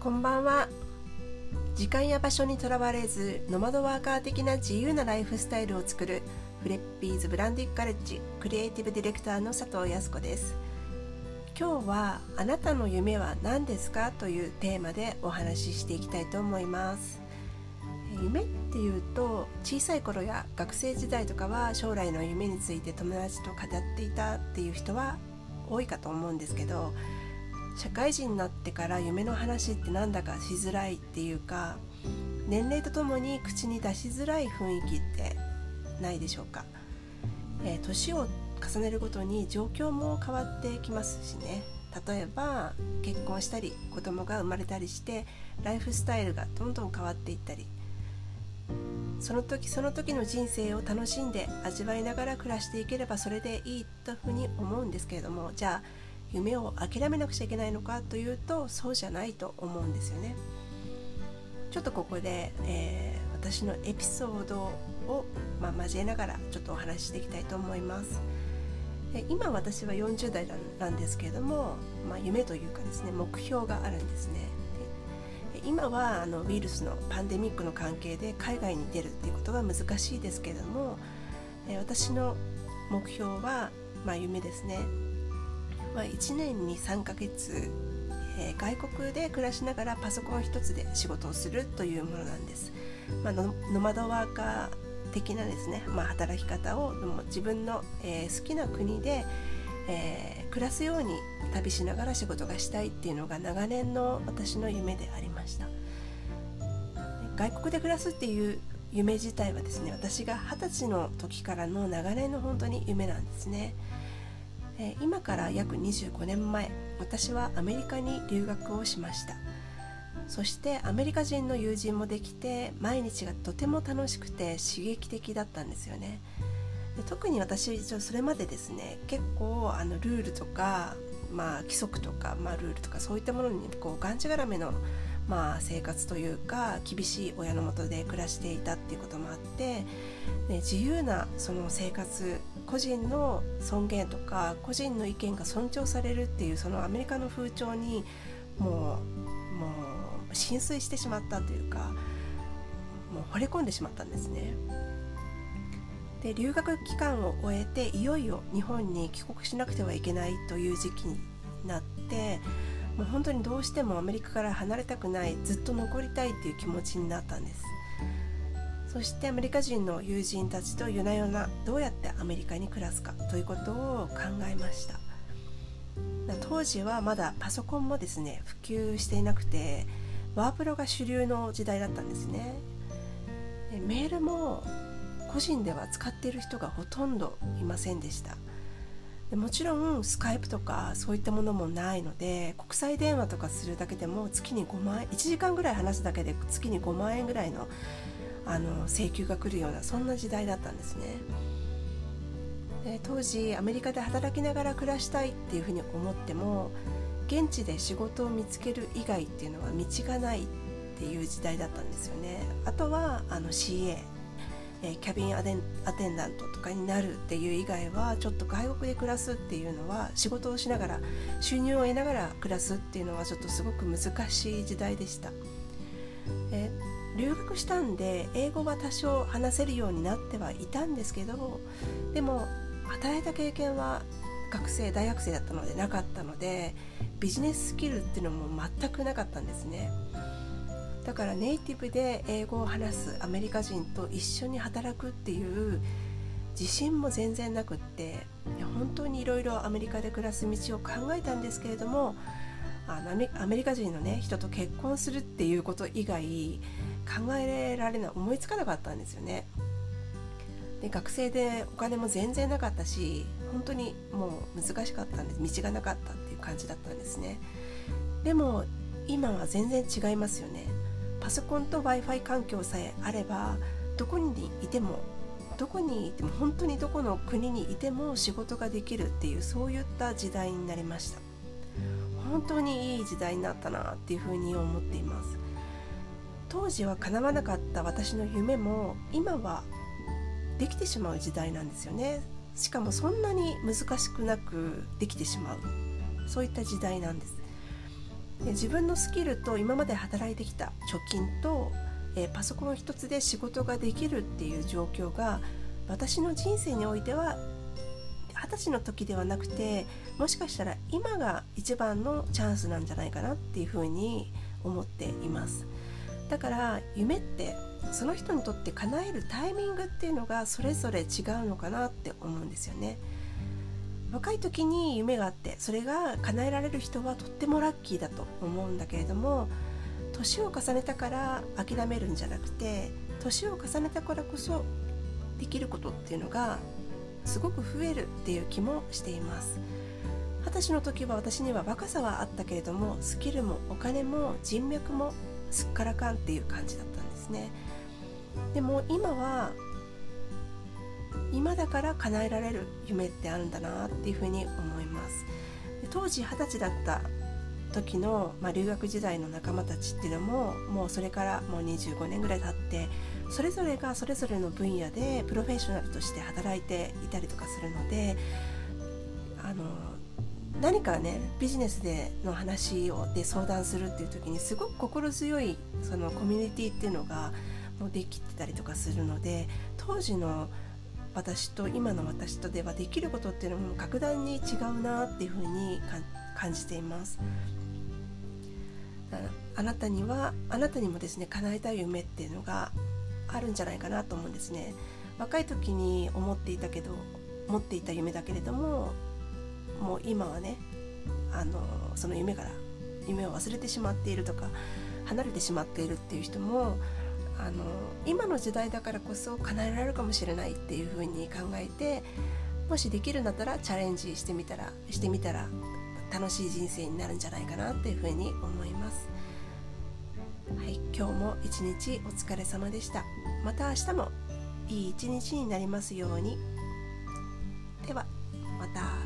こんばんは。時間や場所にとらわれずノマドワーカー的な自由なライフスタイルを作るフレッピーズブランディッカレッジクリエイティブディレクターの佐藤康子です。今日はあなたの夢は何ですかというテーマでお話ししていきたいと思います。夢っていうと小さい頃や学生時代とかは将来の夢について友達と語っていたっていう人は多いかと思うんですけど社会人になってから夢の話ってなんだかしづらいっていうか年齢とともに口に出しづらい雰囲気ってないでしょうか、えー、年を重ねるごとに状況も変わってきますしね。例えば結婚したり子供が生まれたりしてライフスタイルがどんどん変わっていったり。その時その時の人生を楽しんで味わいながら暮らしていければそれでいいというふうに思うんですけれどもじゃあ夢を諦めなくちゃいけないのかというとそうじゃないと思うんですよね。ちょっとここで、えー、私のエピソードを、まあ、交えながらちょっとお話ししていきたいと思います。今私は40代なんですけれども、まあ、夢というかですね目標があるんですね。今はあのウイルスのパンデミックの関係で海外に出るっていうことは難しいですけれども私の目標は、まあ、夢ですね、まあ、1年に3ヶ月、えー、外国で暮らしながらパソコン一つで仕事をするというものなんです、まあ、ノマドワーカー的なですね、まあ、働き方を自分の、えー、好きな国で、えー、暮らすように旅しながら仕事がしたいっていうのが長年の私の夢でありました。外国で暮らすっていう夢自体はですね私が二十歳の時からの長年の本当に夢なんですね、え、今から約25年前私はアメリカに留学をしました。そしてアメリカ人の友人もできて毎日がとても楽しくて刺激的だったんですよね。で特に私それまでですね結構あのルールとか、まあ、規則とか、まあ、ルールとかそういったものにこうがんじがらめの、まあ、生活というか厳しい親のもとで暮らしていたっていうこともあって、ね、自由なその生活個人の尊厳とか個人の意見が尊重されるっていうそのアメリカの風潮にもうもう浸水してしまったというかもう惚れ込んでしまったんですね。で留学期間を終えていよいよ日本に帰国しなくてはいけないという時期になってもう本当にどうしてもアメリカから離れたくないずっと残りたいっていう気持ちになったんですそしてアメリカ人の友人たちと夜な夜などうやってアメリカに暮らすかということを考えました。当時はまだパソコンもですね普及していなくてワープロが主流の時代だったんですね。メールも個人では使っている人がほとんどいませんでした。でもちろんスカイプとかそういったものもないので国際電話とかするだけでも月に5万円1時間ぐらい話すだけで月に5万円ぐらいのあの請求が来るようなそんな時代だったんですねで当時アメリカで働きながら暮らしたいっていうふうに思っても現地で仕事を見つける以外っていうのは道がないっていう時代だったんですよねあとはあの CA えキャビンアテンダントとかになるっていう以外はちょっと外国で暮らすっていうのは仕事をしながら収入を得ながら暮らすっていうのはちょっとすごく難しい時代でした。え留学したんで英語は多少話せるようになってはいたんですけどでも働いた経験は学生大学生だったのでなかったのでビジネススキルっていうのも全くなかったんですね。だからネイティブで英語を話すアメリカ人と一緒に働くっていう自信も全然なくって本当にいろいろアメリカで暮らす道を考えたんですけれどもあのアメリカ人の、ね、人と結婚するっていうこと以外考えられない思いつかなかったんですよね。で学生でお金も全然なかったし本当にもう難しかったんです。道がなかったっていう感じだったんですね。でも今は全然違いますよね。パソコンと w i f i 環境さえあればどこにいてもどこにいても本当にどこの国にいても仕事ができるっていうそういった時代になりました本当にいい時代になったなっていうふうに思っています。当時は叶わなかった私の夢も今はできてしまう時代なんですよね。しかもそんなに難しくなくできてしまう。そういった時代なんです。で自分のスキルと今まで働いてきた貯金と、え、パソコン一つで仕事ができるっていう状況が私の人生においては二十歳の時ではなくてもしかしたら今が一番のチャンスなんじゃないかなっていうふうに思っています。だから夢ってその人にとって叶えるタイミングっていうのがそれぞれ違うのかなって思うんですよね。若い時に夢があってそれが叶えられる人はとってもラッキーだと思うんだけれども年を重ねたから諦めるんじゃなくて年を重ねたからこそできることっていうのがすごく増えるっていう気もしています。二十歳の時は私には若さはあったけれどもスキルもお金も人脈もすっからかんっていう感じだったんですね。でも今は今だから叶えられる夢ってあるんだなっていうふうに思います。当時二十歳だった時の、まあ、留学時代の仲間たちっていうのももうそれからもう25年ぐらい経ってそれぞれがそれぞれの分野でプロフェッショナルとして働いていたりとかするのであの何かねビジネスでの話をで相談するっていう時にすごく心強いそのコミュニティっていうのがもうできてたりとかするので当時の私と今の私とではできることっていうのも格段に違うなっていうふうに感じています。あなたにはあなたにもですね叶えたい夢っていうのがあるんじゃないかなと思うんですね。若い時に思っていたけど持っていた夢だけれどももう今はねあのその夢から夢を忘れてしまっているとか離れてしまっているっていう人もあの今の時代だからこそ叶えられるかもしれないっていうふうに考えてもしできるんだったらチャレンジしてみたらしてみたら楽しい人生になるんじゃないかなっていうふうに思います。はい、今日も一日お疲れ様でした。また明日もいい一日になりますように。ではまた。